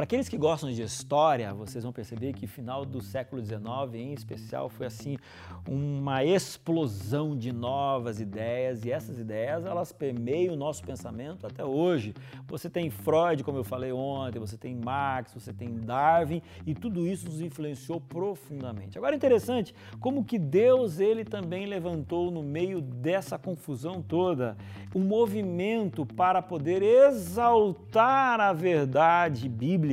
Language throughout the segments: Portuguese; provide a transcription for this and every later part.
Para aqueles que gostam de história, vocês vão perceber que final do século XIX, em especial, foi assim uma explosão de novas ideias e essas ideias elas permeiam o nosso pensamento até hoje. Você tem Freud, como eu falei ontem, você tem Marx, você tem Darwin e tudo isso nos influenciou profundamente. Agora interessante como que Deus ele também levantou no meio dessa confusão toda um movimento para poder exaltar a verdade bíblica.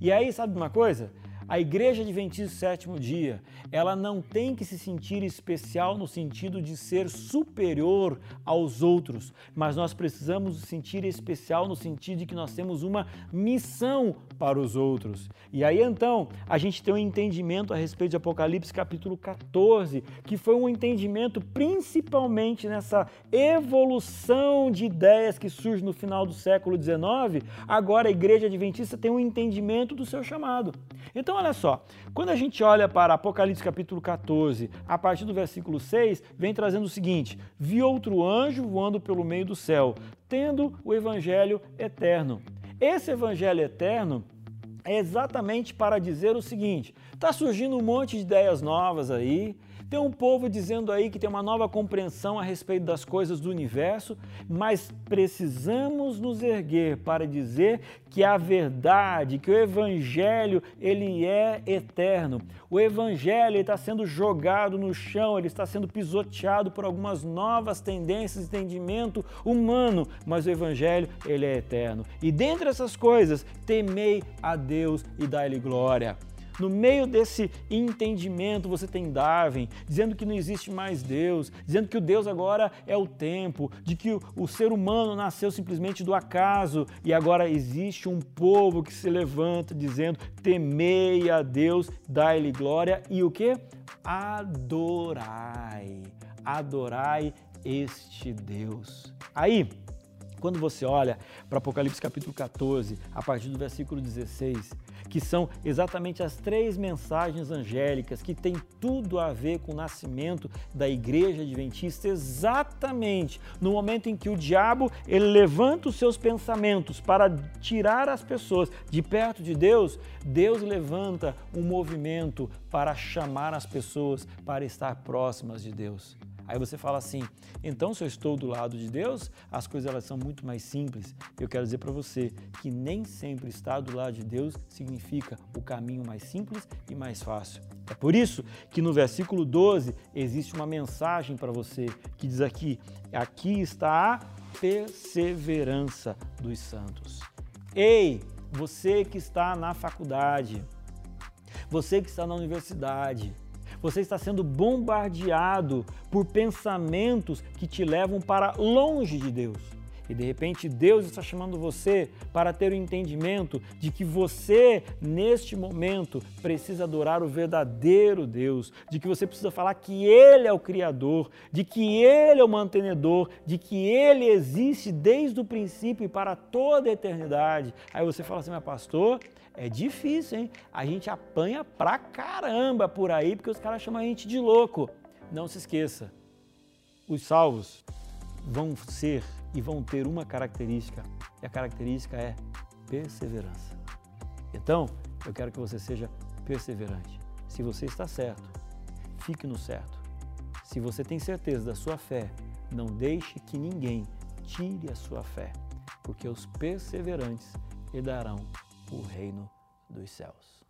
E aí, sabe uma coisa? A Igreja Adventista do Sétimo Dia, ela não tem que se sentir especial no sentido de ser superior aos outros, mas nós precisamos se sentir especial no sentido de que nós temos uma missão para os outros. E aí então, a gente tem um entendimento a respeito de Apocalipse capítulo 14, que foi um entendimento principalmente nessa evolução de ideias que surge no final do século XIX, agora a Igreja Adventista tem um entendimento do seu chamado. Então, olha só, quando a gente olha para Apocalipse capítulo 14, a partir do versículo 6, vem trazendo o seguinte: Vi outro anjo voando pelo meio do céu, tendo o evangelho eterno. Esse evangelho eterno é exatamente para dizer o seguinte: está surgindo um monte de ideias novas aí, tem um povo dizendo aí que tem uma nova compreensão a respeito das coisas do universo, mas precisamos nos erguer para dizer que a verdade, que o evangelho, ele é eterno. O evangelho está sendo jogado no chão, ele está sendo pisoteado por algumas novas tendências de entendimento humano, mas o evangelho, ele é eterno. E dentre essas coisas, temei a Deus e dai-lhe glória. No meio desse entendimento, você tem Darwin dizendo que não existe mais Deus, dizendo que o Deus agora é o tempo, de que o, ser humano nasceu simplesmente do acaso e agora existe um povo que se levanta dizendo: temei a Deus, dai-lhe glória e o que? Adorai, adorai este Deus. Aí, quando você olha para Apocalipse capítulo 14, a partir do versículo 16, que são exatamente as três mensagens angélicas que têm tudo a ver com o nascimento da igreja adventista, exatamente no momento em que o diabo ele levanta os seus pensamentos para tirar as pessoas de perto de Deus, Deus levanta um movimento para chamar as pessoas para estar próximas de Deus. Aí você fala assim: então, se eu estou do lado de Deus, as coisas elas são muito mais simples. Eu quero dizer para você que nem sempre estar do lado de Deus significa o caminho mais simples e mais fácil. É por isso que no versículo 12 existe uma mensagem para você que diz aqui: aqui está a perseverança dos santos. Ei, você que está na faculdade, você que está na universidade, você está sendo bombardeado por pensamentos que te levam para longe de Deus. E de repente Deus está chamando você para ter o entendimento de que você, neste momento, precisa adorar o verdadeiro Deus, de que você precisa falar que Ele é o Criador, de que Ele é o mantenedor, de que Ele existe desde o princípio e para toda a eternidade. Aí você fala assim, mas pastor, é difícil, hein? A gente apanha pra caramba por aí porque os caras chamam a gente de louco. Não se esqueça, os salvos vão ser e vão ter uma característica, e a característica é perseverança. Então, eu quero que você seja perseverante. Se você está certo, fique no certo. Se você tem certeza da sua fé, não deixe que ninguém tire a sua fé, porque os perseverantes herdarão o reino dos céus.